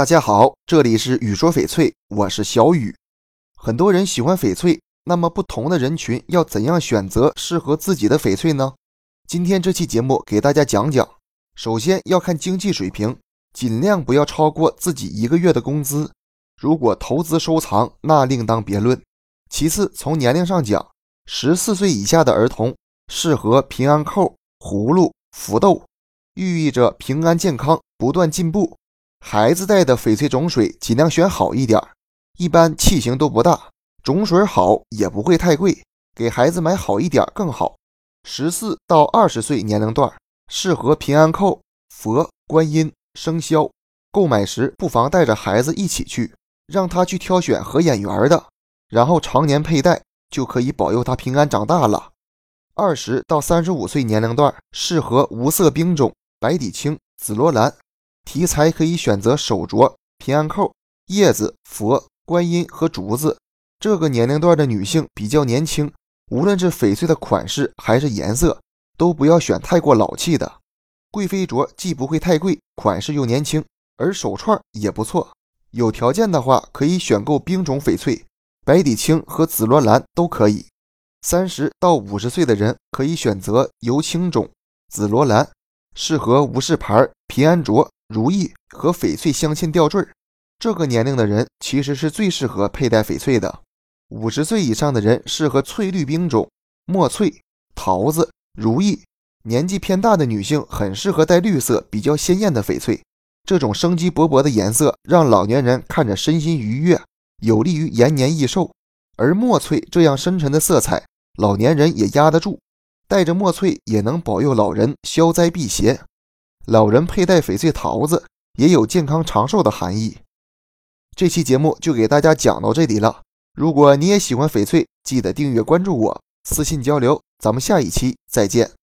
大家好，这里是雨说翡翠，我是小雨。很多人喜欢翡翠，那么不同的人群要怎样选择适合自己的翡翠呢？今天这期节目给大家讲讲。首先要看经济水平，尽量不要超过自己一个月的工资。如果投资收藏，那另当别论。其次，从年龄上讲，十四岁以下的儿童适合平安扣、葫芦、福豆，寓意着平安健康、不断进步。孩子戴的翡翠种水尽量选好一点，一般器型都不大，种水好也不会太贵，给孩子买好一点更好。十四到二十岁年龄段适合平安扣、佛、观音、生肖。购买时不妨带着孩子一起去，让他去挑选合眼缘的，然后常年佩戴，就可以保佑他平安长大了。二十到三十五岁年龄段适合无色冰种、白底青、紫罗兰。题材可以选择手镯、平安扣、叶子、佛、观音和竹子。这个年龄段的女性比较年轻，无论是翡翠的款式还是颜色，都不要选太过老气的。贵妃镯既不会太贵，款式又年轻，而手串也不错。有条件的话，可以选购冰种翡翠，白底青和紫罗兰都可以。三十到五十岁的人可以选择油青种、紫罗兰，适合无事牌、平安镯。如意和翡翠镶嵌吊坠，这个年龄的人其实是最适合佩戴翡翠的。五十岁以上的人适合翠绿冰种、墨翠、桃子、如意。年纪偏大的女性很适合戴绿色比较鲜艳的翡翠，这种生机勃勃的颜色让老年人看着身心愉悦，有利于延年益寿。而墨翠这样深沉的色彩，老年人也压得住，戴着墨翠也能保佑老人消灾避邪。老人佩戴翡翠桃子也有健康长寿的含义。这期节目就给大家讲到这里了。如果你也喜欢翡翠，记得订阅关注我，私信交流。咱们下一期再见。